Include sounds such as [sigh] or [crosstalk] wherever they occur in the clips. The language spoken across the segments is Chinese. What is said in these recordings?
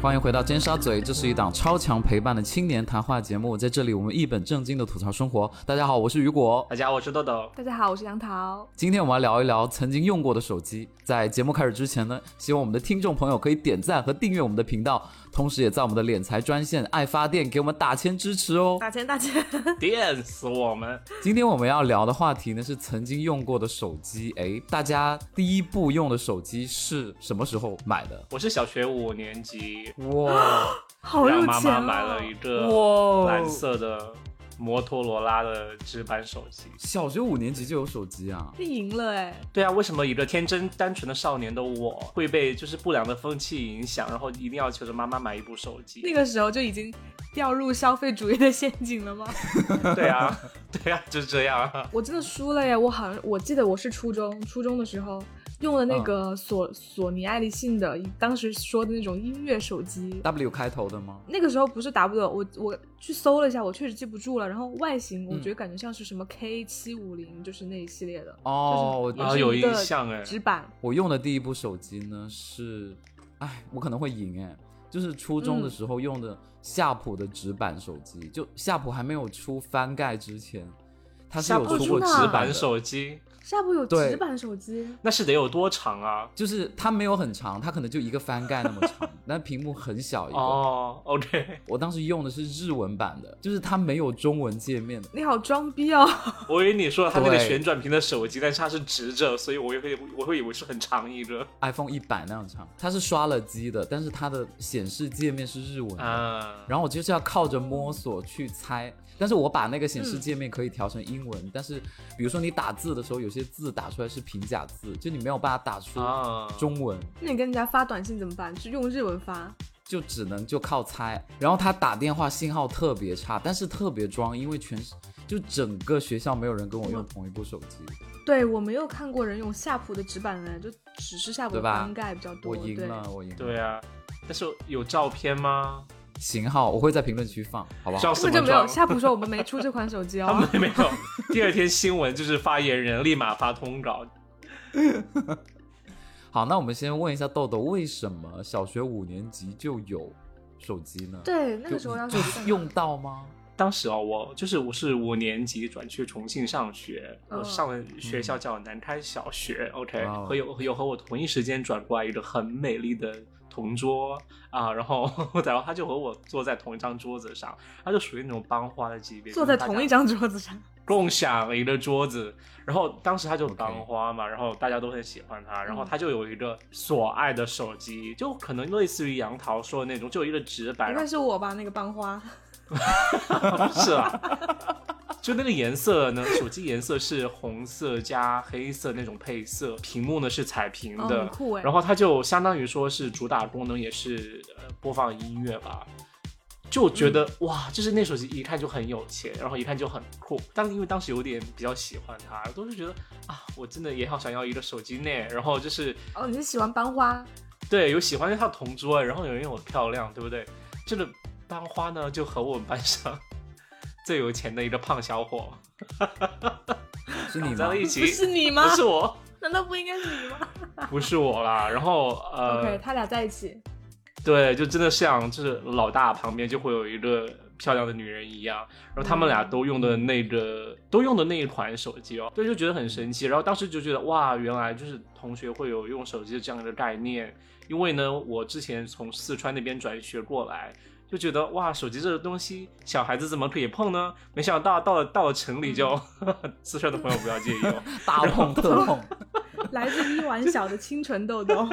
欢迎回到尖沙咀，这是一档超强陪伴的青年谈话节目，在这里我们一本正经的吐槽生活。大家好，我是雨果。大家好，我是豆豆。大家好，我是杨桃。今天我们来聊一聊曾经用过的手机。在节目开始之前呢，希望我们的听众朋友可以点赞和订阅我们的频道，同时也在我们的敛财专线爱发电给我们打钱支持哦。打钱打钱，[laughs] 电死我们！今天我们要聊的话题呢是曾经用过的手机。哎，大家第一部用的手机是什么时候买的？我是小学五年级，哇，让好有钱啊！妈妈买了一个哇蓝色的摩托罗拉的直板手机。小学五年级就有手机啊？你赢了哎！对啊，为什么一个天真单纯的少年的我会被就是不良的风气影响，然后一定要求着妈妈买一部手机？那个时候就已经掉入消费主义的陷阱了吗？[laughs] 对啊，对啊，就是这样啊。我真的输了耶！我好像我记得我是初中，初中的时候用的那个索、索尼爱立信的，当时说的那种音乐手机。W 开头的吗？那个时候不是 W，我我去搜了一下，我确实记不住了。然后外形我觉得感觉像是什么 K 七五零，就是那一系列的。哦，就是啊有印象哎直板。我用的第一部手机呢是，哎，我可能会赢哎，就是初中的时候用的夏普的直板手机，就夏普还没有出翻盖之前，它是有出过直板，手机，夏普有直板手机，那是得有多长啊？就是它没有很长，它可能就一个翻盖那么长，[laughs] 但屏幕很小一个。哦，OK，我当时用的是日文版的，就是它没有中文界面。你好装逼哦！我以为你说它那个旋转屏的手机，但是它是直着，所以我也会我会以为是很长一个 iPhone 一百那样长，它是刷了机的，但是它的显示界面是日文的。啊。然后我就是要靠着摸索去猜，但是我把那个显示界面可以调成英文，但是比如说你打字的时候，有些字打出来是平假字，就你没有办法打出啊，中文，那你跟人家发短信怎么办？是用日文发？就只能就靠猜。然后他打电话信号特别差，但是特别装，因为全就整个学校没有人跟我用同一部手机，对我没有看过人用夏普的纸板的，就只是夏普的翻盖比较多。我赢了，我赢了。对啊，但是有照片吗？型号我会在评论区放，好不根本就没有。装？夏普说我们没出这款手机他哦。[laughs] 们没有。第二天新闻就是发言人立马发通稿，[laughs] 好，那我们先问一下豆豆，为什么小学五年级就有手机呢？对，那个时候要就用到吗？当时哦，我就是我是五年级转去重庆上学，嗯我上的学校叫南开小学。OK，和有有和我同一时间转过来一个很美丽的同桌啊，然后然后他就和我坐在同一张桌子上，他就属于那种班花的级别，坐在同一张桌子上。共享一个桌子，然后当时他就当花嘛然后大家都很喜欢他，然后嗯他就有一个所爱的手机，就可能类似于杨桃说的那种，就有一个直板，应该是我吧，那个班花。[laughs] 是啊，[laughs] 就那个颜色呢，[laughs] 手机颜色是红色加黑色那种配色，屏幕呢是彩屏哦，的。然后它就相当于说是主打功能也是呃播放音乐吧。就觉得、哇，就是那手机一看就很有钱，然后一看就很酷。当因为当时有点比较喜欢它，都是觉得啊，我真的也好想要一个手机呢。然后就是哦，你是喜欢班花？对有喜欢它的同桌，然后有人又很漂亮，对不对？这个班花呢，就和我们班上最有钱的一个胖小伙 [laughs] 是你吗在了？一起，不是你吗不？是我，难道不应该是你吗 [laughs] 不是我啦。然后呃？OK，他俩在一起。对，就真的像就是老大旁边就会有一个漂亮的女人一样，然后他们俩都用的那个、都用的那一款手机哦，对，就觉得很神奇。然后当时就觉得哇，原来就是同学会有用手机的这样一个概念，因为呢，我之前从四川那边转学过来。就觉得哇，手机这个东西，小孩子怎么可以碰呢？没想到到了到了城里就，[laughs] 四川的朋友不要介意哦。[laughs] 大碰特碰，[laughs] 来自一碗小的清纯豆豆。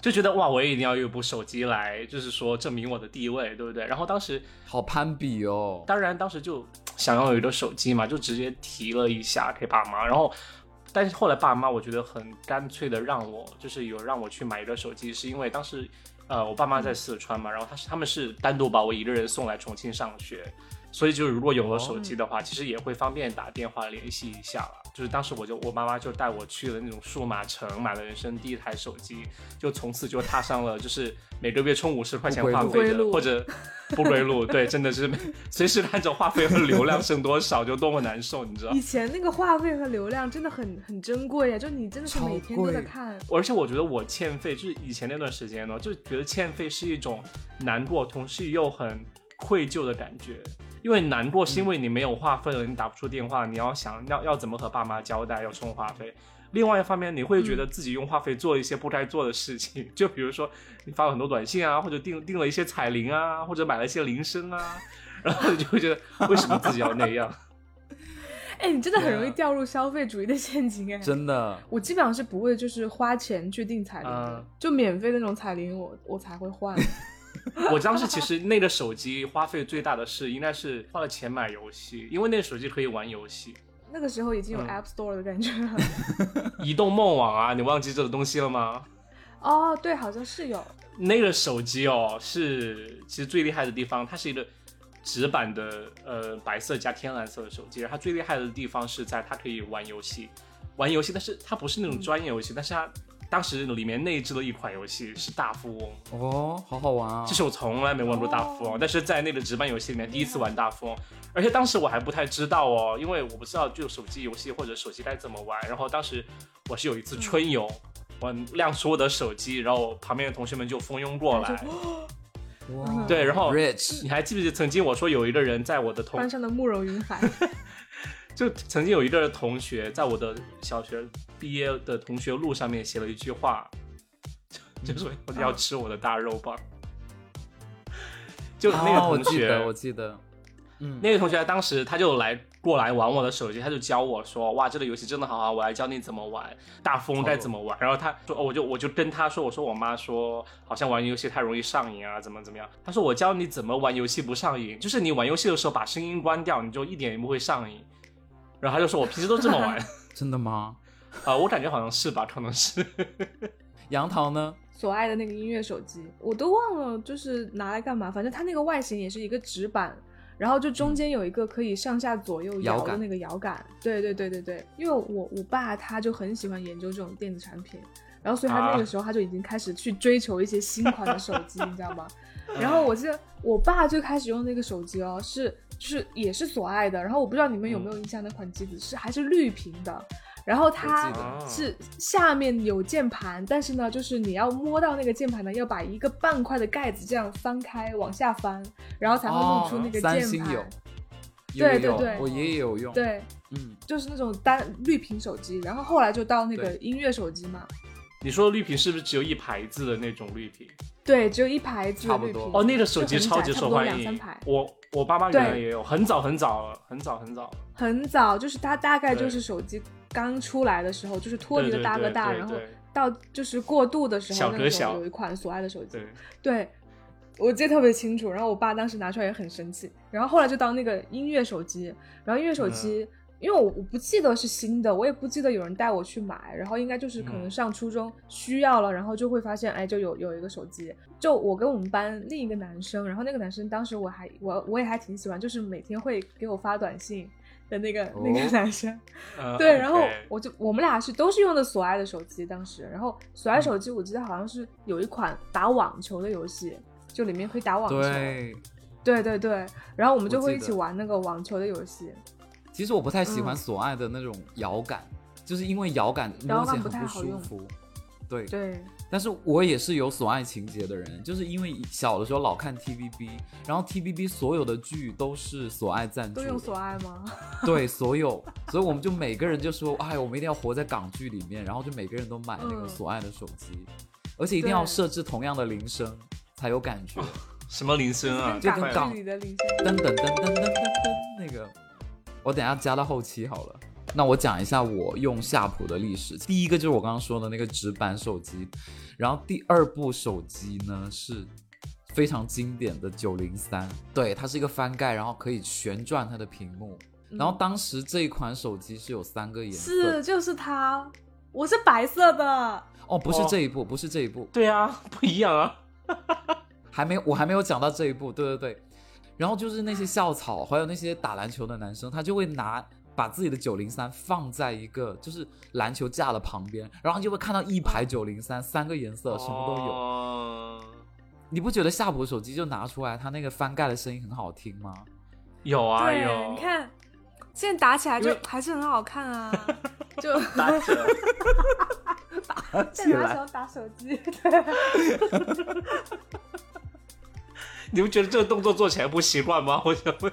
就觉得哇，我也一定要有一部手机来，就是说证明我的地位，对不对？然后当时好攀比哦。当然当时就想要有一个手机嘛，就直接提了一下给爸妈，然后。但是后来爸妈我觉得很干脆的让我，就是有让我去买一个手机，是因为当时，呃，我爸妈在四川嘛，然后他是他们是单独把我一个人送来重庆上学，所以就如果有了手机的话，其实也会方便打电话联系一下了。就是当时我就我妈妈就带我去了那种数码城，买了人生第一台手机，就从此就踏上了就是每个月充五十块钱话费的或者 [laughs] 不归路，对，真的是随时看着话费和流量剩多少就多么难受，你知道以。前那个话费和流量真的很很珍贵呀，就你真的是每天都在看。而且我觉得我欠费，就是以前那段时间呢，就觉得欠费是一种难过，同时又很愧疚的感觉。因为难过是因为你没有话费了，你打不出电话，你要想要要怎么和爸妈交代要充话费。另外一方面，你会觉得自己用话费做一些不该做的事情，就比如说你发了很多短信啊，或者订订了一些彩铃啊，或者买了一些铃声啊，[laughs] 然后你就会觉得为什么自己要那样？[laughs] 哎，你真的很容易掉入消费主义的陷阱哎。真的，我基本上是不会就是花钱去订彩铃的，嗯就免费那种彩铃我我才会换。[laughs] [laughs] 我当时其实那个手机花费最大的是应该是花了钱买游戏，因为那个手机可以玩游戏。那个时候已经有嗯 App Store 的感觉了。[laughs] 移动梦网啊，你忘记这个东西了吗？哦，对，好像是有。那个手机哦，是其实最厉害的地方，它是一个直板的呃白色加天蓝色的手机，它最厉害的地方是在它可以玩游戏，玩游戏，但是它不是那种专业游戏，但是它当时里面内置了一款游戏是大富翁，哦，好好玩啊！这是我从来没玩过大富翁，哦但是在那个值班游戏里面第一次玩大富翁，而且当时我还不太知道哦，因为我不知道就手机游戏或者手机该怎么玩。然后当时我是有一次春游，我亮出我的手机，然后旁边的同学们就蜂拥过来。哇，对，然后 Rich 你还记不记得曾经我说有一个人在我的同班上的慕容云海，[laughs] 就曾经有一个同学在我的小学毕业的同学录上面写了一句话，就就说要吃我的大肉棒。就那个同学，我记得，嗯，那个同学当时他就来过来玩我的手机，他就教我说：“哇，这个游戏真的好好玩，教你怎么玩大风该怎么玩。”然后他说：“哦，我就我就跟他说，我说我妈说好像玩游戏太容易上瘾啊，怎么怎么样？”他说：“我教你怎么玩游戏不上瘾，就是你玩游戏的时候把声音关掉，你就一点也不会上瘾。”然后他就说：“我平时都这么玩。[laughs] 真的吗？啊、我感觉好像是吧，可能是。[laughs] 杨桃呢？所爱的那个音乐手机，我都忘了就是拿来干嘛。反正它那个外形也是一个直板，然后就中间有一个可以上下左右摇的那个摇杆。对对对对对，因为我我爸他就很喜欢研究这种电子产品，然后所以他那啊个时候他就已经开始去追求一些新款的手机，你知道吗？然后我记得我爸最开始用那个手机哦，是就是也是索爱的，然后我不知道你们有没有印象那款机子是还是绿屏的，然后它是下面有键盘，但是呢，就是你要摸到那个键盘呢，要把一个半块的盖子这样翻开往下翻，然后才会露出那个哦三键盘。星有，对有有对对我爷爷有用，，对，嗯，就是那种单绿屏手机，然后后来就到那个音乐手机嘛，你说的绿屏是不是只有一排字的那种绿屏？对，只有一排字的差不多绿屏。哦，那个手机超级窄差不多受欢迎两三排。我我爸妈原来也有，很早很早了，很早很早。很早，就是它大概就是手机刚出来的时候，就是脱离了大哥大，然后到就是过渡的时候，小哥小有一款索爱的手机，对，对，我记得特别清楚。然后我爸当时拿出来也很生气。然后后来就到那个音乐手机，然后音乐手机，因为我我不记得是新的，我也不记得有人带我去买，然后应该就是可能嗯。上初中需要了，然后就会发现，哎，就有有一个手机。就我跟我们班另一个男生，然后那个男生当时我还我我也还挺喜欢，就是每天会给我发短信的那个、那个哦男生。呃 [laughs] 对，然后我就我们俩是都是用的索爱的手机，当时，然后索嗯。爱手机我记得好像是有一款打网球的游戏，就里面可以打网球，对。对对对，然后我们就会一起玩那个网球的游戏，其实我不太喜欢嗯。索爱的那种摇杆，就是因为摇杆摸摇杆不起来很不舒服。对，对，但是我也是有索爱情节的人，就是因为小的时候老看 TVB，然后 TVB 所有的剧都是索爱赞助，都用索爱吗？对，所有，[laughs] 所以我们就每个人就说，哎，我们一定要活在港剧里面，然后就每个人都买那个嗯。索爱的手机，而且一定要设置同样的铃声才有感觉，什么铃声啊？就跟港港剧里的铃声，噔噔噔噔噔噔噔那个，我等一下加到后期好了。那我讲一下我用夏普的历史。第一个就是我刚刚说的那个直板手机，然后第二部手机呢是非常经典的九零三，对，它是一个翻盖，然后可以旋转它的屏幕。然后当时这一款手机是有三个颜色，嗯是就是它，我是白色的，哦，不是哦这一部，不是这一部，对啊，不一样啊。[laughs] 还没我还没有讲到这一步，对对对。然后就是那些校草，还有那些打篮球的男生，他就会拿把自己的九零三放在一个就是篮球架的旁边，然后就会看到一排九零三，三个颜色，什么都有。哦你不觉得夏普手机就拿出来，它那个翻盖的声音很好听吗？有啊对，有，你看，现在打起来就还是很好看啊，[laughs] 就打折。起来 [laughs] 在拿手打手机，对，你们觉得这个动作做起来不习惯吗？我想问。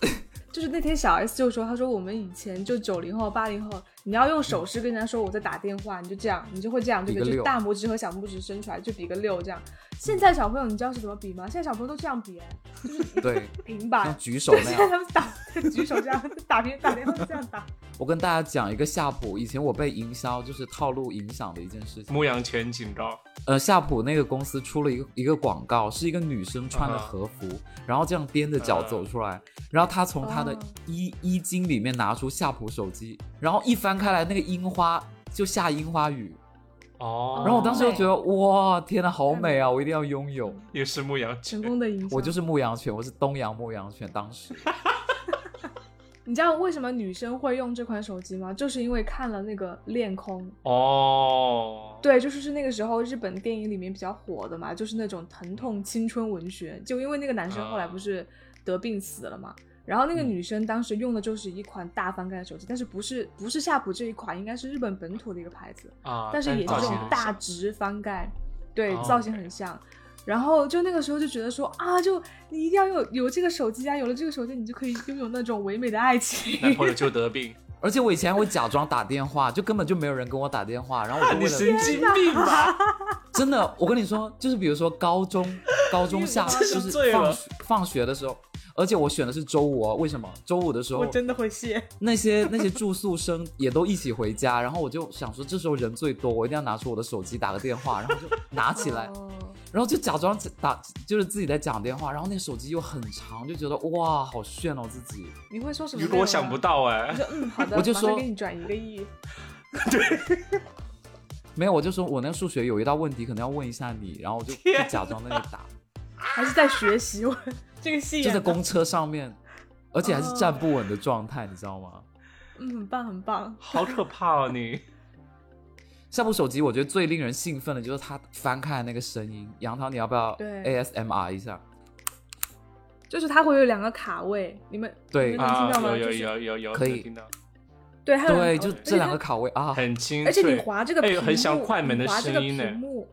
[laughs] 就是那天小 S 就说，他说我们以前就九零后、八零后，你要用手势跟人家说我在打电话，你就这样，你就会这样，就大拇指和小拇指伸出来，就比个六这样。现在小朋友你知道是怎么比吗？现在小朋友都这样比，哎就是对，平板像，举手那现在样。他们打举手这样打平打电话这样打。我跟大家讲一个夏普，以前我被营销就是套路影响的一件事情。牧羊犬警告，呃，夏普那个公司出了一个一个广告，是一个女生穿的嗯和服，然后这样踮着脚走出来，然后她从她的哦衣、衣襟里面拿出夏普手机，然后一翻开来，那个樱花就下樱花雨，哦，然后我当时就觉得哇，天呐，好美啊，我一定要拥有。也是牧羊犬成，功的营销。我就是牧羊犬，我是东洋牧羊犬，当时 [laughs] 你知道为什么女生会用这款手机吗？就是因为看了那个《恋空》，哦，对，就是是那个时候日本电影里面比较火的嘛，就是那种疼痛青春文学。就因为那个男生后来不是得病死了嘛，然后那个嗯女生当时用的就是一款大翻盖的手机，但是不是不是夏普这一款，应该是日本本土的一个牌子，啊，但是也是这种大直翻盖，对，哦造型很像。然后就那个时候就觉得说啊，就你一定要有有这个手机啊，有了这个手机，你就可以拥有那种唯美的爱情。男朋友就得病，而且我以前还会假装打电话，就根本就没有人跟我打电话，然后我就你为了神经病吧？[laughs] 真的，我跟你说，就是比如说高中高中下就是是放学放学的时候，而且我选的是周五哦，为什么？周五的时候我真的会谢。[laughs] 那些那些住宿生也都一起回家，然后我就想说这时候人最多，我一定要拿出我的手机打个电话，然后就拿起来，哦然后就假装打就是自己在讲电话，然后那手机又很长，就觉得哇好炫哦自己。你会说什么？如果我想不。到哎我，说嗯，好的，我就说给你转一个亿。[laughs] 对没有，我就说我那个数学有一道问题，可能要问一下你，然后我就就假装在那里打，还是在学习我这个戏就在公车上面，而且还是站不稳的状态，你知道吗？嗯，很棒很棒。好可怕哦你！[laughs] 下部手机我觉得最令人兴奋的就是它翻开的那个声音。杨桃，你要不要对 ASMR 一下？就是它会有两个卡位，你们对你们能听啊，到吗？有有就是有有有可以听到，对，它有对，就这两个，卡位啊，很清而且你脆，滑这个屏幕，哎很像快门的你滑这个声音呢屏幕，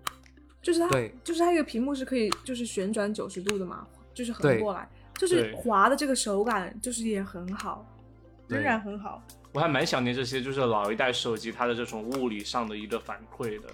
就是它，对就是它这个屏幕是可以就是旋转九十度的嘛，就是横过来，就是滑的这个手感就是也很好，仍然很好。我还蛮想念这些，就是老一代手机它的这种物理上的一个反馈的。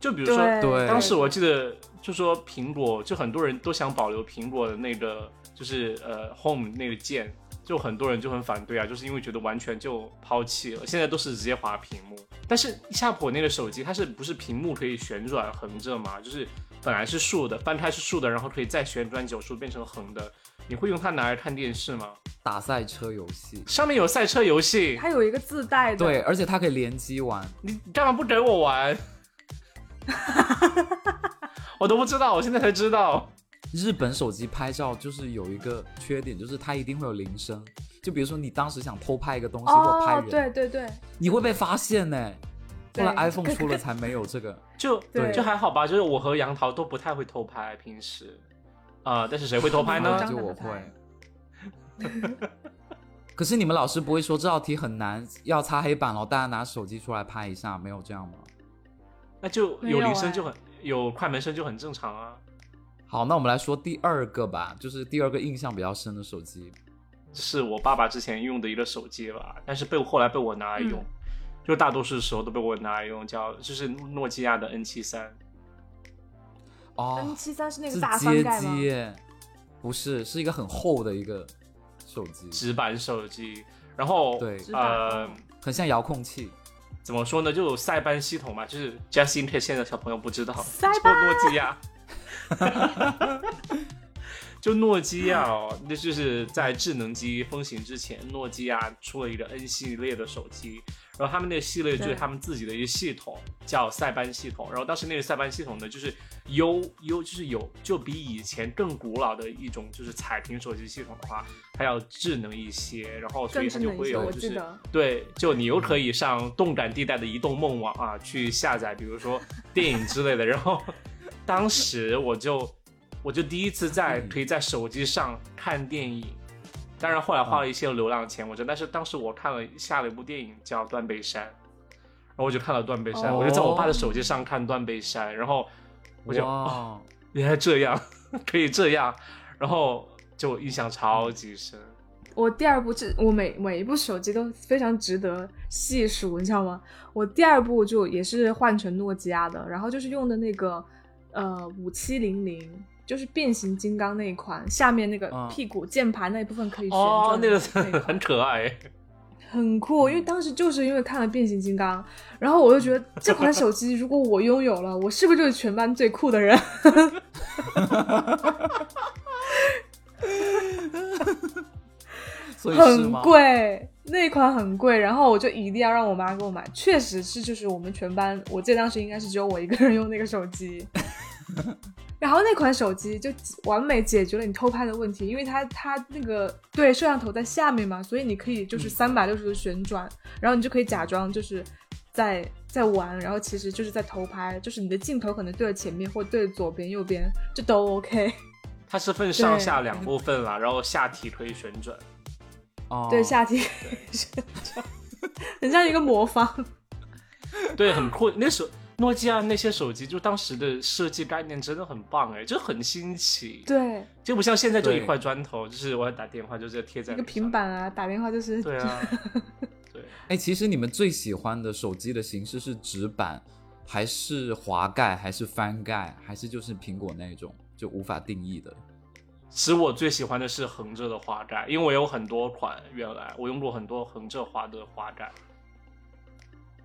就比如说，对当时我记得就说苹果，就很多人都想保留苹果的那个，就是呃 Home 那个键，就很多人就很反对啊，就是因为觉得完全就抛弃了。现在都是直接滑屏幕，但是夏普那个手机它是不是屏幕可以旋转横着嘛？就是本来是竖的，翻开是竖的，然后可以再旋转九十度变成横的。你会用它拿来看电视吗？打赛车游戏。上面有赛车游戏，它有一个自带的，对，而且它可以联机玩。你干嘛不给我玩？[laughs] 我都不知道，我现在才知道。日本手机拍照就是有一个缺点，就是它一定会有铃声。就比如说你当时想偷拍一个东西或拍哦人，，对对对，你会被发现呢。后来 iPhone 出了才没有这个。[laughs] 就对就还好吧，就是我和杨桃都不太会偷拍，平时啊、但是谁会偷拍呢？[laughs] 就我会。[laughs] 可是你们老师不会说这道题很难，要擦黑板了，大家拿手机出来拍一下，没有这样吗？那就有铃声就很有快门声就很正常啊。好，那我们来说第二个吧，就是第二个印象比较深的手机。是我爸爸之前用的一个手机吧，但是被后来被我拿来用，嗯就大多数时候都被我拿来用，叫就是诺基亚的 N 七三。哦 N，七三是那个是大翻街盖吗？机，不是，是一个很厚的一个手机，直板手机，然后对呃哦，很像遥控器。怎么说呢？就有塞班系统嘛，就是 just in case 现在小朋友不知道，塞就诺基亚，[laughs] 就诺基亚哦，那就是在智能机风行之前，诺基亚出了一个 N 系列的手机，然后他们那个系列就是他们自己的一个系统，叫塞班系统。然后当时那个塞班系统呢，就是优优就是有就比以前更古老的一种就是彩屏手机系统的话，它要智能一些，然后所以它就会有就是。对，就你又可以上动感地带的移动梦网啊，去下载，比如说电影之类的。然后当时我就我就第一次在嗯可以在手机上看电影，当然后来花了一些流量钱，我觉得，但是当时我看了下了一部电影叫《断背山》，然后我就看了《断背山》，我就在我爸的手机上看《断背山》，然后我就哦，[laughs] 原来这样可以这样，然后就印象超级深。我第二部这我每每一部手机都非常值得细数，你知道吗？我第二部就也是换成诺基亚的，然后就是用的那个呃五七零零，就是变形金刚那一款，下面那个嗯屁股键盘那一部分可以旋哦转，的那个 [laughs] 很可爱。很酷，因为当时就是因为看了变形金刚，然后我就觉得 [laughs] 这款手机如果我拥有了，我是不是就是全班最酷的人？所以很？贵，那款很贵，然后我就一定要让我妈给我买。确实是，就是我们全班，我记得当时应该是只有我一个人用那个手机。然后那款手机就完美解决了你偷拍的问题，因为它它那个对摄像头在下面嘛，所以你可以就是三百六十度旋转，然后你就可以假装就是在在玩，然后其实就是在偷拍，就是你的镜头可能对着前面或对着左边右边，这都 OK。[laughs] 它是分上下两部分啦，然后下体可以旋转。哦，对，下体旋转，很像一个魔方。对，很酷。那时候诺基亚那些手机，就当时的设计概念真的很棒哎，就很新奇。，对，就不像现在就一对块砖头，就是我要打电话就直接贴在一个平板啊，打电话就是对啊，[laughs] 对，哎，其实你们最喜欢的手机的形式是直板，还是滑盖，还是翻盖，还是就是苹果那种就无法定义的？其实我最喜欢的是横着的滑盖，因为我有很多款，原来我用过很多横着滑的滑盖。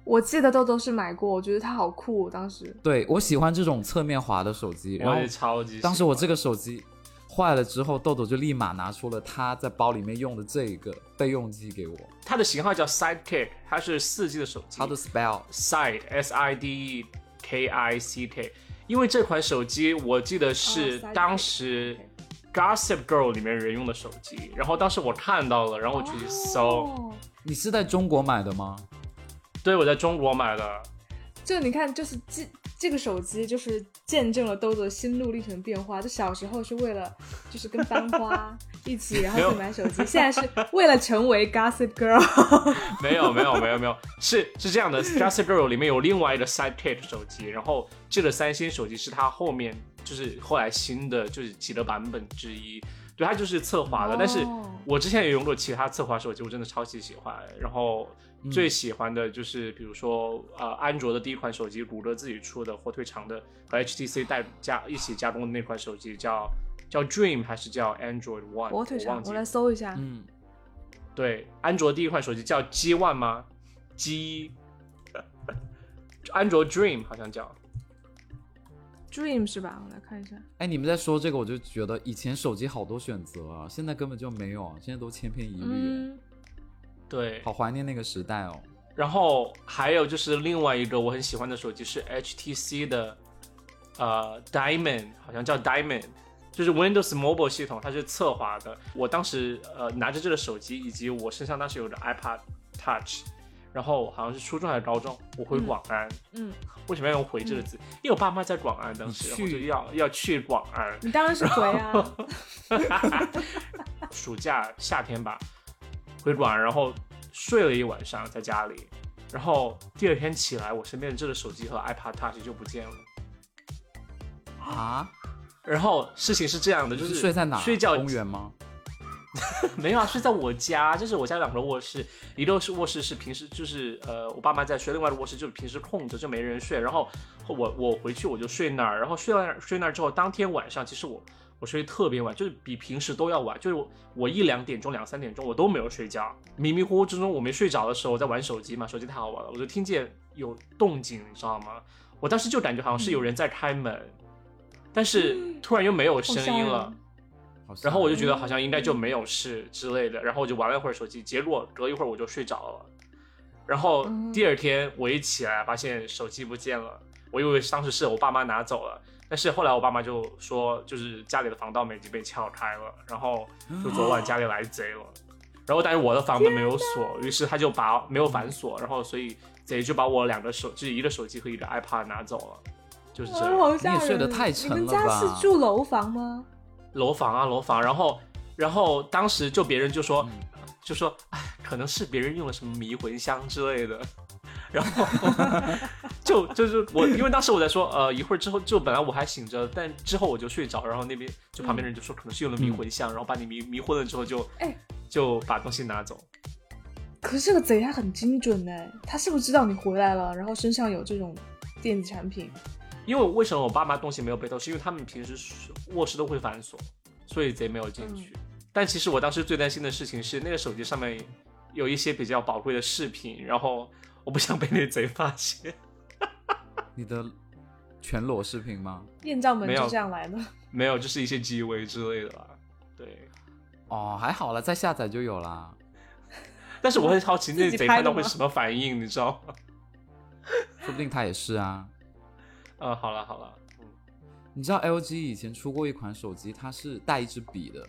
我记得豆豆是买过，我觉得它好酷，当时。对我喜欢这种侧面滑的手机，超级喜欢。当时我这个手机坏了之后，豆豆就立马拿出了他在包里面用的这个备用机给我，它的型号叫 Sidekick，它是四 G 的手机。它的 spell Side S I D E K I C K，因为这款手机我记得是当时 Gossip Girl 里面人用的手机，然后当时我看到了，然后我去搜，哦你是在中国买的吗？对我在中国买的，就你看，就是这这个手机，就是见证了豆豆心路历程变化。就小时候是为了就是跟班花一起，[laughs] 然后去买手机，现在是为了成为 Gossip Girl。[laughs] 没有没有没有没有，是是这样的，Gossip Girl 里面有另外一个 Sidekick 手机，然后这个三星手机是它后面就是后来新的就是几个版本之一，对，它就是侧滑的，但是哦我之前也用过其他侧滑手机，我真的超级喜欢。然后最喜欢的就是比如说呃，安卓的第一款手机，谷歌自己出的火腿肠的和 HTC 带加一起加工的那款手机叫叫 Dream 还是叫 Android One？火腿肠我来。搜一下。嗯，对，安卓第一款手机叫 G One 吗？G [laughs] 安卓 Dream 好像叫。Dream 是吧？我来看一下。哎，你们在说这个，我就觉得以前手机好多选择啊，现在根本就没有啊，现在都千篇一律，嗯，对，好怀念那个时代哦。然后还有就是另外一个我很喜欢的手机是 HTC 的，呃，Diamond，好像叫 Diamond，就是 Windows Mobile 系统，它是侧滑的。我当时呃拿着这个手机，以及我身上当时有着 iPad Touch，然后好像是初中还是高中，我回嗯广安。嗯，为什么要用回这个字？因为我爸妈在广安，当时你然后就去要要去广安。你当然是回啊。[laughs] 暑假夏天吧，回馆，然后睡了一晚上在家里，然后第二天起来，我身边的这个手机和 iPad Touch 就不见了。啊，然后事情是这样的，就是睡在哪？睡觉公园吗？[laughs] 没有啊，睡在我家，就是我家两个卧室，一个是卧室是平时就是呃我爸妈在睡，另外的卧室就是平时空着就没人睡。然后我我回去我就睡那儿，然后睡到那儿睡那儿之后，当天晚上其实我我睡得特别晚，就是比平时都要晚，就是我我一两点钟两三点钟我都没有睡觉，迷迷糊糊之中我没睡着的时候我在玩手机嘛，手机太好玩了，我就听见有动静，你知道吗？我当时就感觉好像是有人在开门，但是突然又没有声音了。然后我就觉得好像应该就没有事之类的，然后我就玩了一会儿手机，结果隔一会儿我就睡着了。然后嗯第二天我一起来发现手机不见了，我以为当时是我爸妈拿走了，但是后来我爸妈就说就是家里的防盗门已经被撬开了，然后就昨晚家里来贼了。然后但是我的房门没有锁，于是他就把没有反锁，然后所以贼就把我两个手，就是一个手机和一个 iPad 拿走了，就是这啊样。好吓人！你也睡得太沉了吧你们家是住楼房吗？楼房啊楼房，然后然后当时就别人就说、嗯就说哎，可能是别人用了什么迷魂香之类的，[laughs] 然后就就是我因为当时我在说呃一会儿之后就本来我还醒着，但之后我就睡着，然后那边就旁边人就说可能是用了迷魂香，然后把你迷迷昏了之后就哎就把东西拿走。可是这个贼他很精准呢，他是不是知道你回来了，然后身上有这种电子产品？因为为什么我爸妈东西没有被偷，是因为他们平时卧室都会反锁，所以贼没有进去。但其实我当时最担心的事情是，那个手机上面有一些比较宝贵的视频，然后我不想被那贼发现。[laughs] 你的全裸视频吗？艳照门就这样来的。没有，就是一些 G V 之类的吧。对，哦，还好了，再下载就有啦。但是我很好奇那贼看到会什么反应，你知道吗？说不定他也是啊。嗯，[laughs] 好了好了，嗯，你知道 LG 以前出过一款手机，它是带一支笔的，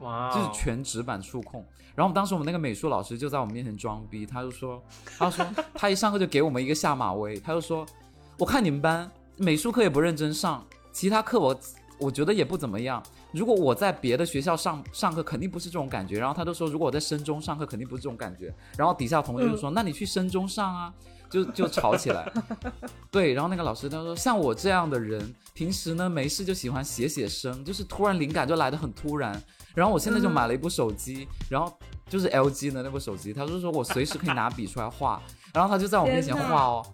就是全纸板触控。然后我们当时我们那个美术老师就在我们面前装逼，他就说，他就说 [laughs] 他一上课就给我们一个下马威，他就说，我看你们班美术课也不认真上，其他课我我觉得也不怎么样。如果我在别的学校上上课，肯定不是这种感觉。然后他就说，如果我在深中上课，肯定不是这种感觉。然后底下同学就说，那你去深中上啊，就就吵起来。[laughs] 对，然后那个老师他说，像我这样的人，平时呢没事就喜欢写写生，就是突然灵感就来的很突然。然后我现在就买了一部手机，然后就是 LG 的那部手机，他就说我随时可以拿笔出来画，[laughs] 然后他就在我面前画哦。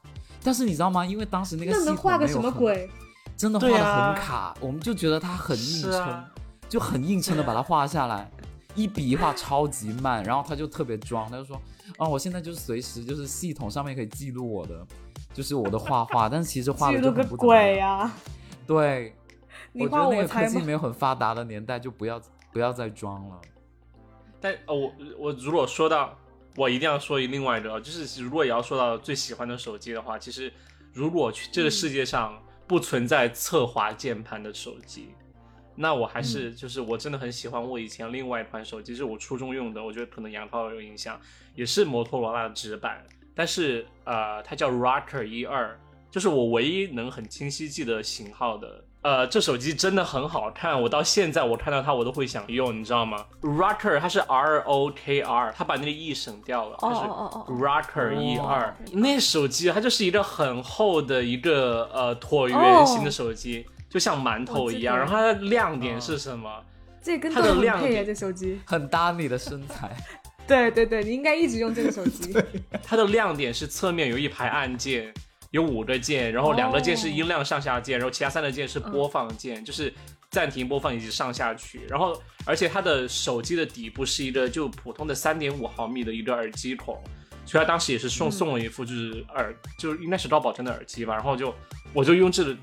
但是你知道吗？因为当时那个系统画个什没有很？么鬼？真的画的很卡，我们就觉得它很硬撑，啊就很硬撑的把它画下来，一笔一画超级慢，然后他就特别装，他就说，啊，我现在就是随时就是系统上面可以记录我的，就是我的画画，[laughs] 但是其实画的就记录个很不怎么鬼样。呀！对，你画我觉得那个科？技没有很发达的年代，就不要不要再装了。但呃，我我如果说到，我一定要说一另外一个，就是如果也要说到最喜欢的手机的话，其实如果去这个世界上不存在侧滑键盘的手机，那我还是就是我真的很喜欢我以前另外一款手机，是我初中用的，我觉得可能杨涛有印象，也是摩托罗拉的直板，但是呃，它叫 Rocker 一二，就是我唯一能很清晰记得型号的。呃，这手机真的很好看，我到现在我看到它我都会想用，你知道吗？Rocker 它是 R O K R，它把那个 E 省掉了，Rocker 一哦二。那手机它就是一个很厚的一个呃椭圆形的手机，就像馒头一样。然后它的亮点是什么？这跟它的亮点这手机。[laughs] 很搭你的身材，对对对，你应该一直用这个手机。[laughs] 它的亮点是侧面有一排按键，有五个键，然后两个键是音量上下键，然后其他三个键是播放键，就是暂停播放以及上下曲。然后，而且它的手机的底部是一个就普通的三点五毫米的一个耳机孔，所以他当时也是送送了一副就是耳，就是应该是高保真的耳机吧。然后就我就用这个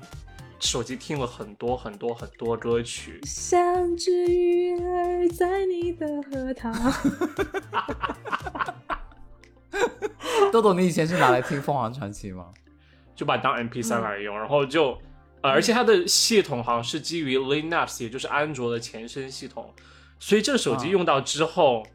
手机听了很多很多很多歌曲，像只鱼儿在你的荷塘。豆豆，你以前是拿来听凤凰传奇吗？就把它当 MP 3嗯。来用，然后就，呃，而且它的系统好像是基于 Linux，也就是安卓的前身系统，所以这个手机啊。用到之后，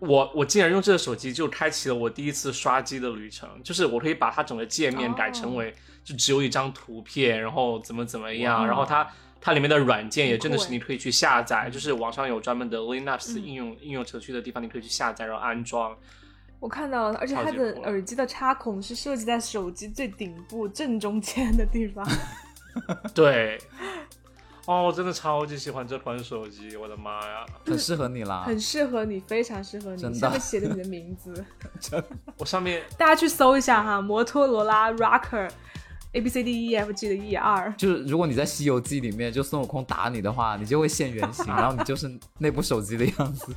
我我竟然用这个手机就开启了我第一次刷机的旅程，就是我可以把它整个界面改成为就只有一张图片，然后怎么怎么样，然后它。它里面的软件也真的是你可以去下载，就是网上有专门的 Linux 嗯。应用、应用程序的地方，你可以去下载然后安装。我看到了，而且它的耳机的插孔是设计在手机最顶部正中间的地方。[laughs] 对，哦，我真的超级喜欢这款手机，我的妈呀！很适合你啦，很适合你，非常适合你，上面写着你的名字，[laughs] 我上面大家去搜一下哈，摩托罗拉 Rocker A B C D E F G 的 E 二，就是如果你在《西游记》里面就孙悟空打你的话，你就会现原形，[laughs] 然后你就是那部手机的样子。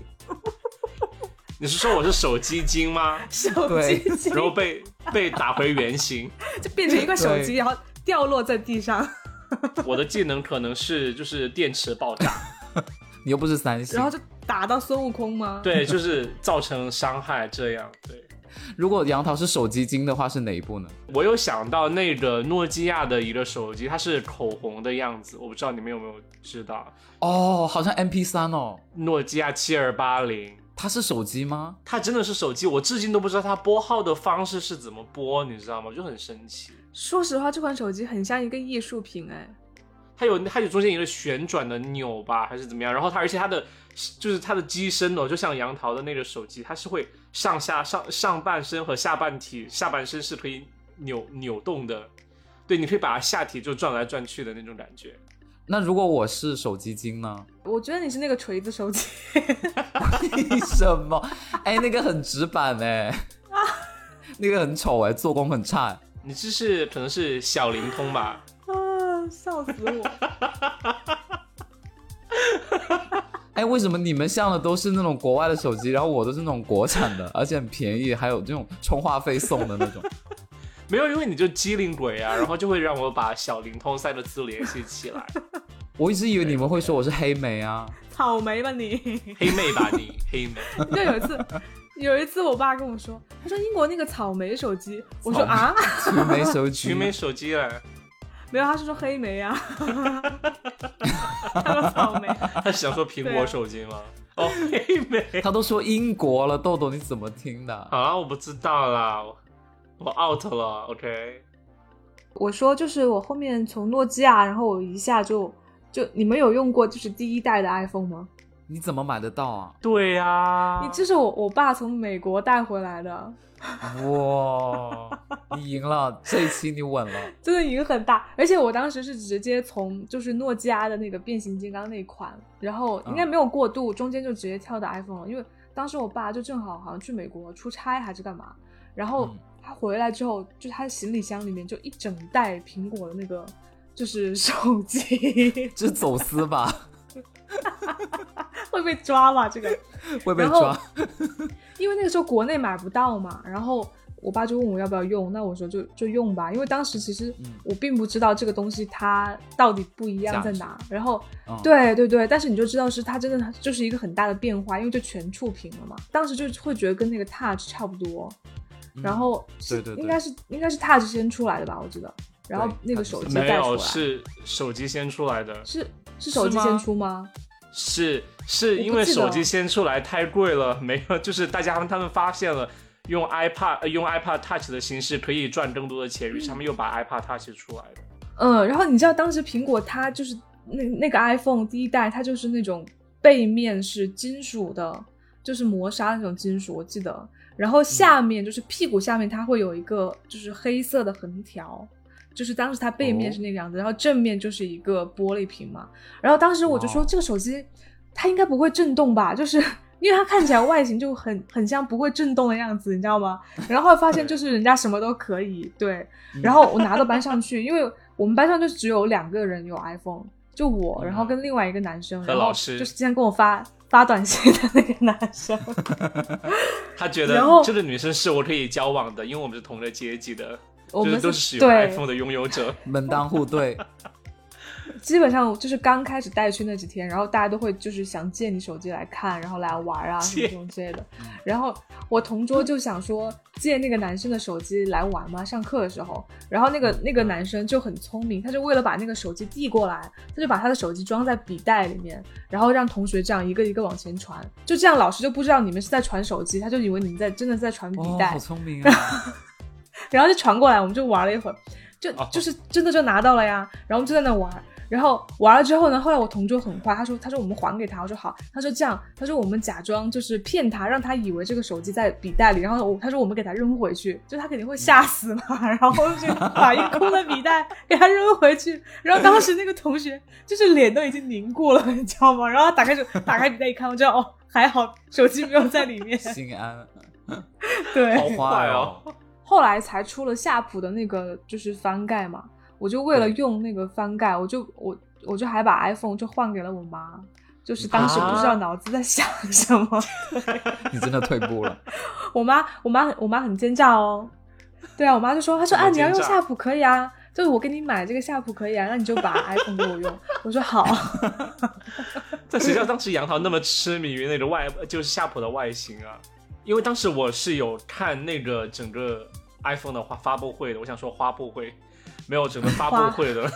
你是说我是手机精吗？手机精然后被被打回原形？[laughs] 就变成一个手机，然后掉落在地上。[laughs] 我的技能可能是就是电池爆炸，[laughs] 你又不是三星然。后就打到孙悟空吗？，对，就是造成伤害这样。对如果杨桃是手机精的话，是哪一部呢？我有想到那个诺基亚的一个手机，它是口红的样子，我不知道你们有没有知道，哦，好像 MP 三哦，诺基亚七二八零。它是手机吗？它真的是手机，我至今都不知道它拨号的方式是怎么拨，你知道吗？就很神奇。说实话，这款手机很像一个艺术品哎。它有它有中间一个旋转的钮吧，还是怎么样？然后它而且它的就是它的机身哦，就像杨桃的那个手机，它是会上下上上半身和下半体下半身是可以扭扭动的，对，你可以把它下体就转来转去的那种感觉。那如果我是手机精呢？我觉得你是那个锤子手机，[laughs] 为什么？哎，那个很直板哎，那个很丑哎，做工很差。你这是可能是小灵通吧？啊，笑死我！[laughs] 哎，为什么你们像的都是那种国外的手机，然后我都是那种国产的，[laughs] 而且很便宜，还有这种充话费送的那种？没有，因为你就机灵鬼啊，然后就会让我把小灵通三个字联系起来。我一直以为你们会说我是黑莓啊。草莓吧你！黑妹吧你，[laughs] 黑莓。就有一次，有一次我爸跟我说，他说英国那个草莓手机，我说啊，草莓手机，草莓手机了，没有，他是说黑莓啊，[laughs] 他说草莓，他是想说苹果手机吗？哦，黑莓。他都说英国了，豆豆你怎么听的？好啦，我不知道啦，我我 out 了，OK。我说就是我后面从诺基亚，然后我一下就就你们有用过就是第一代的 iPhone 吗？你怎么买得到啊？对呀、你这是我我爸从美国带回来的，哇，你赢了，这一期你稳了。[laughs] 真的赢很大，而且我当时是直接从就是诺基亚的那个变形金刚那一款，然后应该没有过渡，中间就直接跳到 iPhone 了，因为当时我爸就正好好像去美国出差还是干嘛，然后嗯他回来之后，就他的行李箱里面就一整袋苹果的那个就是手机，这是走私吧？[laughs] 会被抓吧这个？[laughs] 会被抓。因为那个时候国内买不到嘛，然后我爸就问我要不要用，那我说就就用吧，因为当时其实嗯我并不知道这个东西它到底不一样在哪，然后嗯对对对，但是你就知道是它真的就是一个很大的变化，因为就全触屏了嘛，当时就会觉得跟那个 Touch 差不多，嗯然后对对应该是应该是 Touch 先出来的吧，我记得，然后那个手机先没有，是手机先出来的，是是手机先出吗？是是因为手机先出来太贵了，没有，就是大家他们发现了用 iPad 呃用 iPad Touch 的形式可以赚更多的钱，于是他们又把 iPad Touch 出来的。嗯，然后你知道当时苹果它就是那那个 iPhone 第一代，它就是那种背面是金属的，就是磨砂那种金属，我记得。然后下面就是屁股下面它会有一个就是黑色的横条，就是当时它背面哦是那个样子，然后正面就是一个玻璃屏嘛。然后当时我就说这个手机它应该不会震动吧，就是。[laughs] 因为它看起来外形就很很像不会震动的样子，你知道吗？然后发现就是人家什么都可以，对，[laughs] 然后我拿到班上去，因为我们班上就只有两个人有 iPhone，就我，然后跟另外一个男生，然后和老师就是经常跟我发发短信的那个男生。[laughs] 他觉得这个女生是我可以交往的，因为我们是同个阶级的，就是我们都是使用对 iPhone 的拥有者。[laughs] 门当户对，[laughs] 基本上就是刚开始带去那几天，然后大家都会就是想借你手机来看，然后来玩啊什么借这种之类的。然后我同桌就想说借那个男生的手机来玩嘛，上课的时候。然后那个那个男生就很聪明，他就为了把那个手机递过来，他就把他的手机装在笔袋里面，然后让同学这样一个一个往前传，就这样老师就不知道你们是在传手机，他就以为你们在真的在传笔哦，袋。好聪明啊！[laughs] 然后就传过来，我们就玩了一会儿，就哦就是真的就拿到了呀，然后我们就在那玩。然后玩了之后呢，后来我同桌很坏，他说他说我们还给他，我说好，他说这样，他说我们假装就是骗他，让他以为这个手机在笔袋里，然后我他说我们给他扔回去，就他肯定会吓死嘛，然后就把一空的笔袋给他扔回去，然后当时那个同学就是脸都已经凝固了，你知道吗？然后他打开手打开笔袋一看，我知道哦还好手机没有在里面，心安，[laughs] 对，好坏哦，后来才出了夏普的那个就是翻盖嘛，我就为了用那个翻盖，我就我我就还把 iPhone 就换给了我妈，就是当时不知道脑子在想什么，[laughs] 你真的退步了。[laughs] 我妈我妈很我妈很奸诈哦，对啊，我妈就说她说啊你要用夏普可以啊，就是我给你买这个夏普可以啊，那你就把 [laughs] iPhone 给我用。我说好，但实际上当时杨桃那么痴迷于那个外，就是夏普的外形啊，因为当时我是有看那个整个 iPhone 的话发布会的，我想说发布会。没有整个发布会的，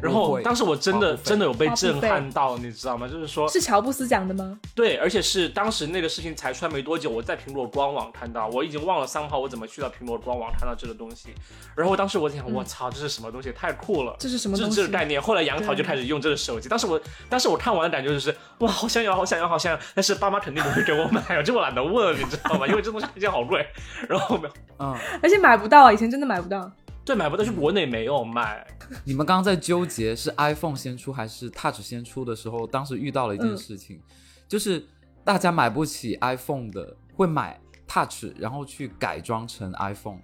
然后当时我真的真的有被震撼到，你知道吗？就是说，是乔布斯讲的吗？对，而且是当时那个事情才出来没多久，我在苹果官网看到，我已经忘了三号我怎么去到苹果官网看到这个东西。然后当时我想，我操，这是什么东西？太酷了！这是什么？这是这个概念。后来杨桃就开始用这个手机，当时我当时我看完的感觉就是，哇，好想要，好想要，好想要！但是爸妈肯定不会给我买，我就懒得问，你知道吗？因为这东西价钱好贵。然后没有，嗯，而且买不到，以前真的买不到。对，买不到，是国内没有卖。[laughs] 你们刚刚在纠结是 iPhone 先出还是 Touch 先出的时候，当时遇到了一件事情，就是大家买不起 iPhone 的会买 Touch，然后去改装成 iPhone。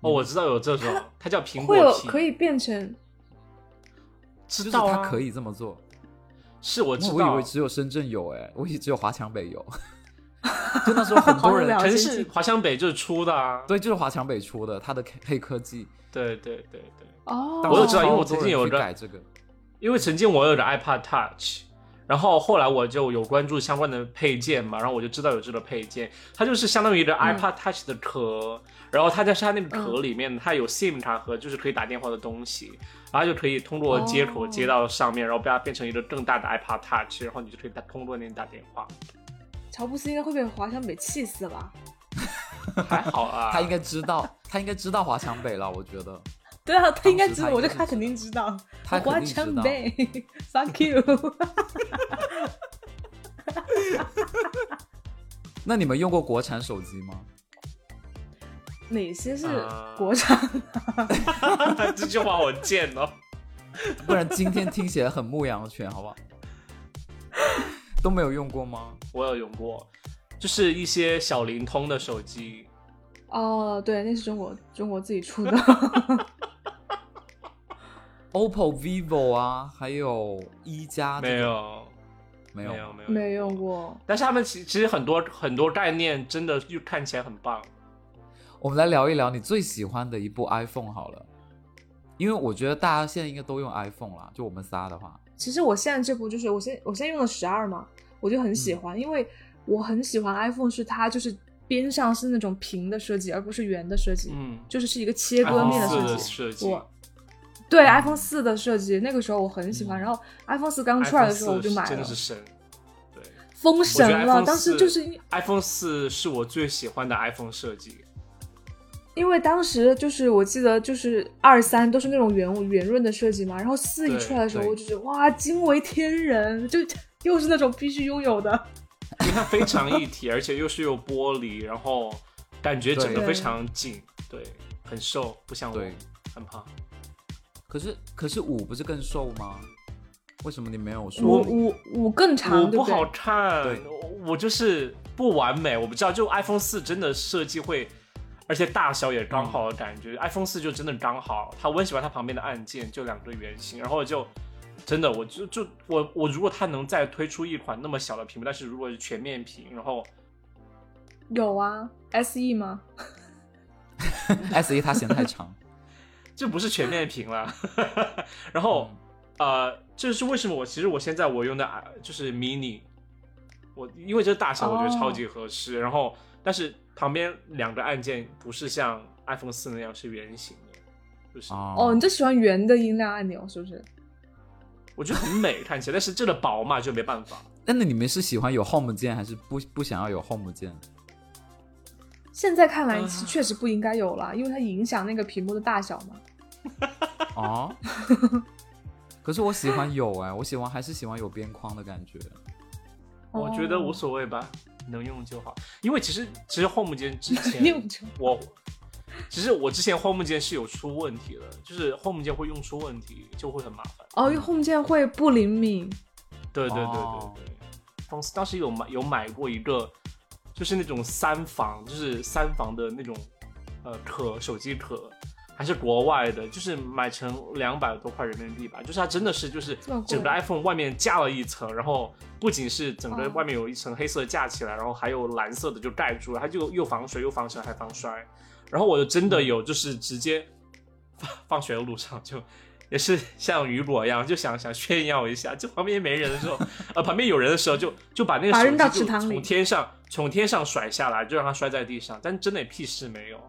哦，我知道有这种，它叫苹果会有可以变成，知道它可以这么做。是我知道，我以为只有深圳有，哎，我以为只有华强北有。就那时候很多人，[laughs] 城市华强北就是出的啊，对，就是华强北出的，它的黑科技，对对对对。哦，我有知道，因为我曾经有改这个，因为曾经我有着 iPad Touch，然后后来我就有关注相关的配件嘛，然后我就知道有这个配件，它就是相当于一个 iPad Touch 的壳，然后它在它那个壳里面，它有 SIM 卡和就是可以打电话的东西，然后就可以通过接口接到上面，然后把它变成一个更大的 iPad Touch，然后你就可以打通过那打电话。乔布斯应该会被华强北气死吧？[laughs] 还好啊，他应该知道，[laughs] 他应该知道华强北了，我觉得。对啊，他应该知道，我觉得他肯定知道。华强北，[laughs] Thank you。那你们用过国产手机吗？哪些是国产？这句话我贱哦！不然今天听起来很牧羊犬，好不好？都没有用过吗？我有用过，就是一些小灵通的手机。哦，对，那是中国中国自己出的。[laughs] OPPO、vivo 啊，还有一加。没有，没有，没有，没有，没用过。但是他们其其实很多很多概念真的就看起来很棒。我们来聊一聊你最喜欢的一部 iPhone 好了，因为我觉得大家现在应该都用 iPhone 了，就我们仨的话。其实我现在这部就是我现我现在用的十二嘛。我就很喜欢，因为我很喜欢 iPhone，是它就是边上是那种平的设计，而不是圆的设计，嗯，就是是一个切割面的设计。我对 iPhone 四的设计，那个时候我很喜欢。然后 iPhone 四刚出来的时候，我就买了，真的是神，对，封神了。当时就是 iPhone 四是我最喜欢的 iPhone 设计，因为当时就是我记得就是二三都是那种圆圆润的设计嘛，然后四一出来的时候，我就觉得哇，惊为天人，就。又是那种必须拥有的，[laughs] 因为它非常一体，而且又是有玻璃，然后感觉整个非常紧，对，很瘦，不像我，很胖。可是可是五不是更瘦吗？为什么你没有说？五五五更长，五不好看，我就是不完美，我不知道。就 iPhone 四真的设计会，而且大小也刚好的感觉，iPhone 四就真的刚好。它我很喜欢它旁边的按键，就两个圆形，然后就。真的，我就就我我如果它能再推出一款那么小的屏幕，但是如果是全面屏，然后有啊，S E 吗？S E 它嫌太长，[laughs] 这不是全面屏了。[laughs] 然后呃，这是为什么？我其实我现在我用的就是 mini，我因为这大小我觉得超级合适。然后但是旁边两个按键不是像 iPhone 四那样是圆形的，就是哦，你就喜欢圆的音量按钮是不是？我觉得很美，看起来，但是这个薄嘛，就没办法。那那你们是喜欢有 Home 键，还是不不想要有 Home 键？现在看来是确实不应该有了，因为它影响那个屏幕的大小嘛。哦。[laughs] 可是我喜欢有哎，我喜欢还是喜欢有边框的感觉。我觉得无所谓吧，能用就好。因为其实其实 Home 键之前 [laughs] 我。其实我之前 Home 键是有出问题的，就是 Home 键会用出问题，就会很麻烦。哦，因为 Home 键会不灵敏。对对对对对。当时当时有买有买过一个，就是那种三防，就是三防的那种呃壳，手机壳，还是国外的，就是买成两百多块人民币吧。就是它真的是就是整个 iPhone 外面架了一层，然后不仅是整个外面有一层黑色架起来，然后还有蓝色的就盖住了，它就又防水又防尘还防摔。然后我就真的有，就是直接放放学的路上就。也是像雨果一样，就想想炫耀一下，就旁边没人的时候，[laughs] 呃，旁边有人的时候，就就把那个手机就从天上从天上甩下来，就让它摔在地上，但真的屁事没有，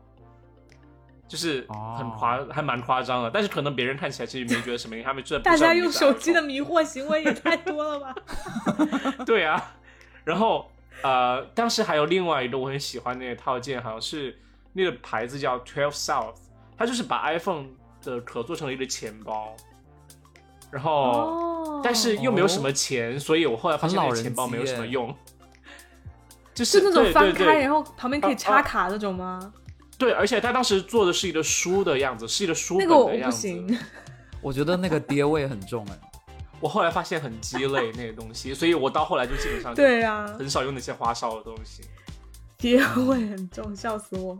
就是很夸，还蛮夸张的。但是可能别人看起来其实没觉得什么，因为他们这大家用手机的迷惑行为也太多了吧？[laughs] 对啊，然后呃，当时还有另外一个我很喜欢那个套件，好像是那个牌子叫 Twelve South，它就是把 iPhone。的壳做成了一个钱包，然后但是又没有什么钱，所以我后来发现那个钱包没有什么用，就是那种翻开然后旁边可以插卡那种吗？对，而且他当时做的是一个书的样子，是一个书本的样子。[laughs] 我觉得那个爹味很重哎，[laughs] 我后来发现很鸡肋那个东西，所以我到后来就基本上对啊，很少用那些花哨的东西。[laughs] 爹味很重，笑死我！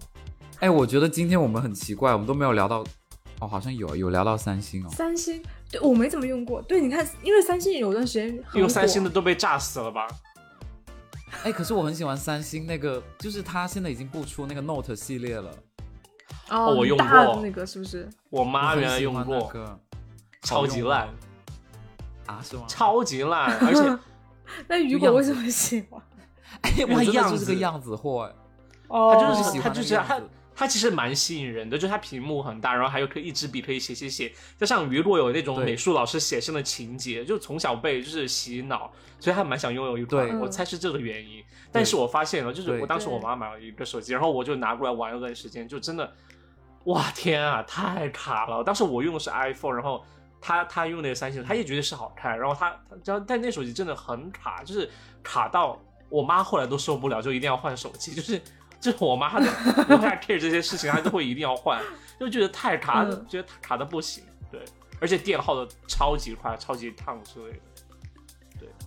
哎，我觉得今天我们很奇怪，我们都没有聊到。哦，好像有有聊到三星哦。三星，对我没怎么用过。对，你看，因为三星有段时间用三星的都被炸死了吧？哎，可是我很喜欢三星那个，就是它现在已经不出那个 Note 系列了。哦，我用过那个，是不是？我妈原来用过，超级烂啊？是吗？超级烂，而且 [laughs] 那雨果为什么喜欢？[laughs] 哎，我就是个样子货。哦，他就是喜欢，他就是他。它其实蛮吸引人的，就是它屏幕很大，然后还有可以一支笔可以写写写，加上如果有那种美术老师写生的情节，就从小被就是洗脑，所以还蛮想拥有一款。我猜是这个原因。但是我发现了，就是我当时我妈买了一个手机，然后我就拿过来玩了段时间，就真的，哇天啊，太卡了！当时我用的是 iPhone，然后他他用那个三星，他也觉得是好看，然后他他但那手机真的很卡，就是卡到我妈后来都受不了，就一定要换手机，就是。就是我妈，的不太 care 这些事情，她都会一定要换，就觉得太卡，觉得卡的不行。对，而且电耗的超级快，超级烫之类的。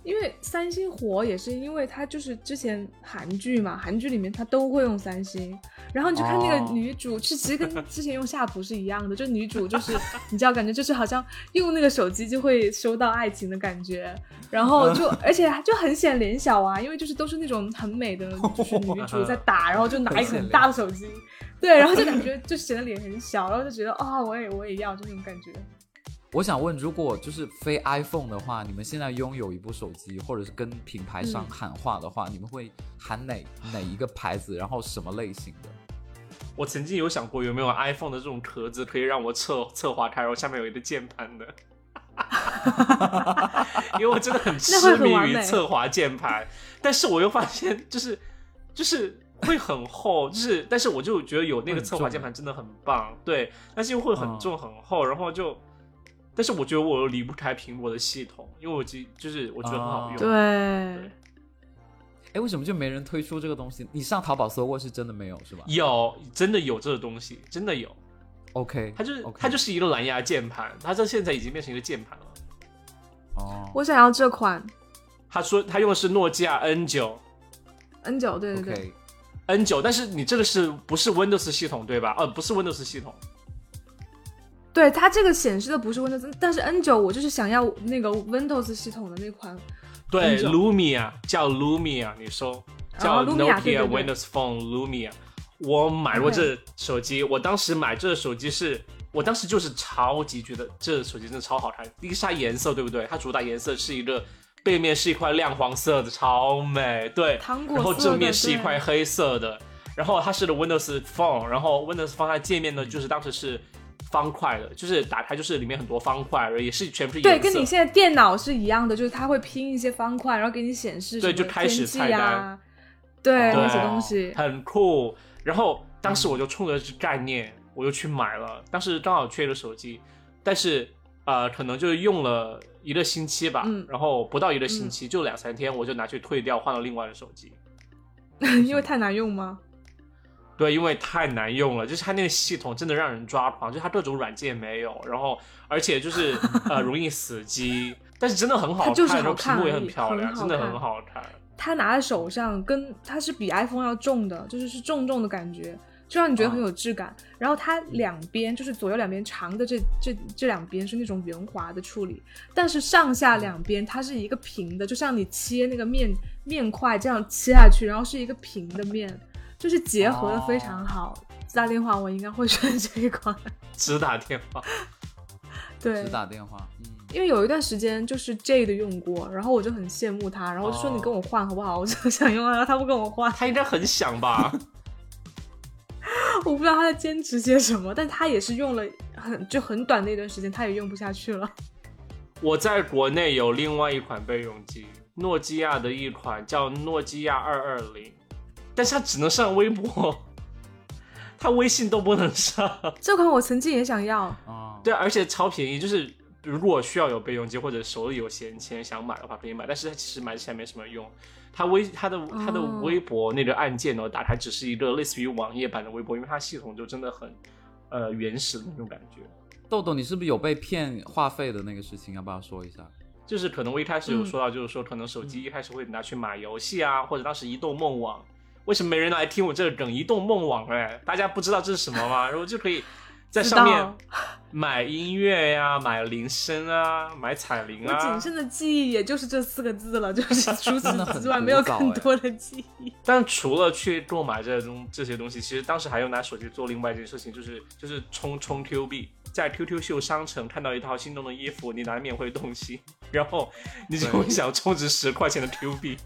对，因为三星火也是因为它就是之前韩剧嘛，韩剧里面它都会用三星。然后你就看那个女主，是其实跟 [laughs] 之前用夏普是一样的，就女主就是你知道，感觉就是好像用那个手机就会收到爱情的感觉，然后 [laughs] 就而且就很显脸小啊，因为就是都是那种很美的 [laughs] 就是女主在打，然后就拿一个很大的手机，对，然后就感觉就显得脸很小，然后就觉得啊，我也我也要就那种感觉。我想问，如果就是非 iPhone 的话，你们现在拥有一部手机，或者是跟品牌商喊话的话，你们会喊哪哪一个牌子，然后什么类型的？[laughs] 我曾经有想过有没有 iPhone 的这种壳子可以让我侧侧滑开，然后下面有一个键盘的，[laughs] 因为我真的很 [laughs] 痴迷于侧滑键盘，但是我又发现就是就是会很厚，就是但是我就觉得有那个侧滑键盘真的很棒，对，但是又会很重很厚，然后就，但是我觉得我又离不开苹果的系统，因为我记就是我觉得很好用，对。哎，为什么就没人推出这个东西？你上淘宝搜过是真的没有是吧？有，真的有这个东西，真的有。OK，它就是它就是一个蓝牙键盘，它这现在已经变成一个键盘了。哦，我想要这款。他说他用的是诺基亚 N 九，N 九对对对，N 九，但是你这个是不是 Windows 系统对吧？呃，不是 Windows 系统。对，它这个显示的不是 Windows，但是 N 九我就是想要那个 Windows 系统的那款。对，Lumia 叫 Lumia，你说叫 Nokia Windows Phone Lumia。我买过这手机，我当时买这手机是，我当时就是超级觉得这手机真的超好看。第一个是它颜色，对不对？它主打颜色是一个背面是一块亮黄色的，超美。对，糖果然后正面是一块黑色的，然后它是的 Windows Phone，然后 Windows Phone 它界面呢，就是当时是。方块的，就是打开就是里面很多方块，也是全部是对，跟你现在电脑是一样的，就是它会拼一些方块，然后给你显示对，就开始菜单，对那些东西很酷。然后当时我就冲着这概念，我就去买了。当时刚好缺一个手机，但是呃，可能就是用了一个星期吧，然后不到一个星期，就两三天，我就拿去退掉，换了另外的手机。[laughs] 因为太难用吗？对，因为太难用了，就是它那个系统真的让人抓狂，就它各种软件没有，然后而且就是呃容易死机，但是真的很好看，然后屏幕也很漂亮，真的很好看。它拿在手上跟它是比 iPhone 要重的，就是是重重的感觉，就让你觉得很有质感。然后它两边就是左右两边长的这这这两边是那种圆滑的处理，但是上下两边它是一个平的，就像你切那个面面块这样切下去，然后是一个平的面。就是结合的非常好，只打电话，我应该会选这一款。[laughs] 只打电话，[laughs] 对只，打电话，嗯，因为有一段时间就是 J 的用过，然后我就很羡慕他，然后我就说哦你跟我换好不好？[laughs] 我就想用啊，然后他不跟我换，他应该很想吧？我不知道他在坚持些什么，但他也是用了很就很短的一段时间，他也用不下去了。我在国内有另外一款备用机，诺基亚的一款叫诺基亚二二零，但是它只能上微博，[laughs] 它微信都不能上。这款我曾经也想要，啊，对，而且超便宜，就是如果需要有备用机或者手里有闲钱想买的话可以买，但是它其实买起来没什么用。它微它的它的哦微博那个按键呢，打开只是一个类似于网页版的微博，因为它系统就真的很呃原始的那种感觉。豆豆，你是不是有被骗话费的那个事情？要不要说一下？就是可能我一开始有嗯说到，就是说可能手机一开始会拿去买游戏啊，或者当时移动梦网，为什么没人来听我这个梗？移动梦网哎，大家不知道这是什么吗？[laughs] 然后就可以在上面买音乐呀、买铃声啊、买彩铃啊我啊仅。剩的记忆也就是这四个字了，就是 [laughs] 除此之外没有更多的记忆。但除了去购买这种这些东西，其实当时还有拿手机做另外一件事情，就是就是充充 Q 币，在 QQ 秀商城看到一套心动的衣服，你难免会动心，然后你就会想充值十块钱的 Q 币。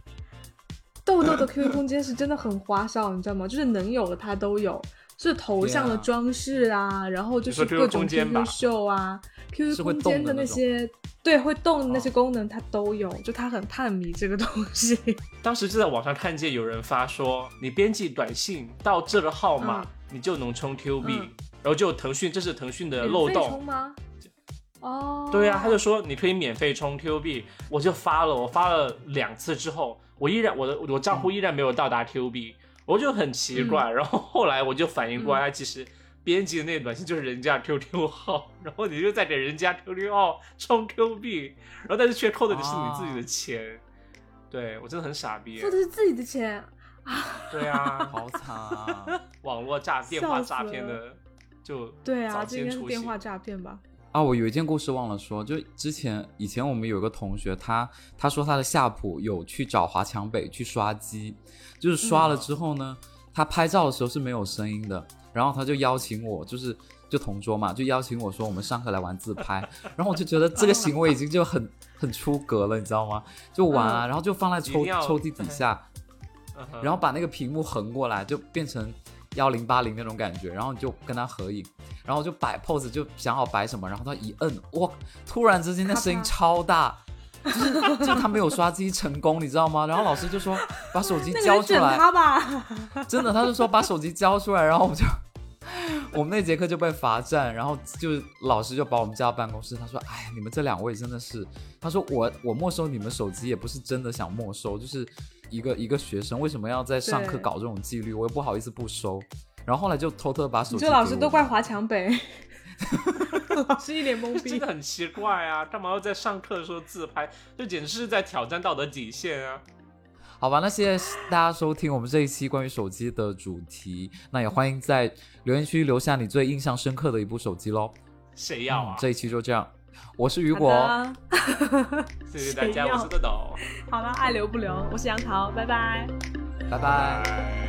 豆豆的 QQ 空间是真的很花哨，你知道吗？[coughs] 就是能有的它都有，是头像的装饰啊，然后就是各种 QQ 秀啊，QQ 空间的那些对会动的那些哦功能它都有，就他很他很迷这个东西。[laughs] 当时就在网上看见有人发说，你编辑短信到这个号码，嗯你就能充 Q 币，嗯然后就腾讯这是腾讯的漏洞充。吗？哦，对啊，他就说你可以免费充 Q 币，我就发了，我发了两次之后，我依然我的我账户依然没有到达 Q 币，我就很奇怪，然后后来我就反应过来，其实编辑的那个短信就是人家 QQ 号，[laughs] 然后你就在给人家 QQ 号充 Q 币，然后但是却扣的是你自己的钱，对我真的很傻逼扣，的是自己的钱啊，对啊，[laughs] 好惨啊！网络诈电话诈骗的。就对啊，早这应该是电话诈骗吧？啊，我有一件故事忘了说，就之前以前我们有个同学，他他说他的夏普有去找华强北去刷机，就是刷了之后呢，他拍照的时候是没有声音的，然后他就邀请我，就是就同桌嘛，就邀请我说我们上课来玩自拍，[laughs] 然后我就觉得这个行为已经就很很出格了，你知道吗？就玩啊，嗯然后就放在抽抽屉底下，然后把那个屏幕横过来，就变成幺零八零那种感觉，然后你就跟他合影，然后就摆 pose，就想好摆什么，然后他一摁，哇，突然之间那声音超大，就是 [laughs] 就是他没有刷机成功，你知道吗？然后老师就说把手机交出来，他吧，[laughs] 真的，他就说把手机交出来，然后我们就。[laughs] 我们那节课就被罚站，然后就是老师就把我们叫到办公室，他说：“哎，你们这两位真的是，他说我我没收你们手机也不是真的想没收，就是一个一个学生为什么要在上课搞这种纪律，我又不好意思不收。然后后来就偷偷把手机，你这老师都怪华强北 [laughs] [laughs] 老师一脸懵逼 [laughs] 真的。很奇怪啊，干嘛要在上课的时候自拍？这简直是在挑战道德底线啊！好吧，那谢谢大家收听我们这一期关于手机的主题，那也欢迎在留言区留下你最印象深刻的一部手机喽。谁要啊嗯？这一期就这样，我是雨果，[laughs] 谢谢大家，我是豆豆，好了，爱留不留，我是杨桃，拜拜。拜拜。拜。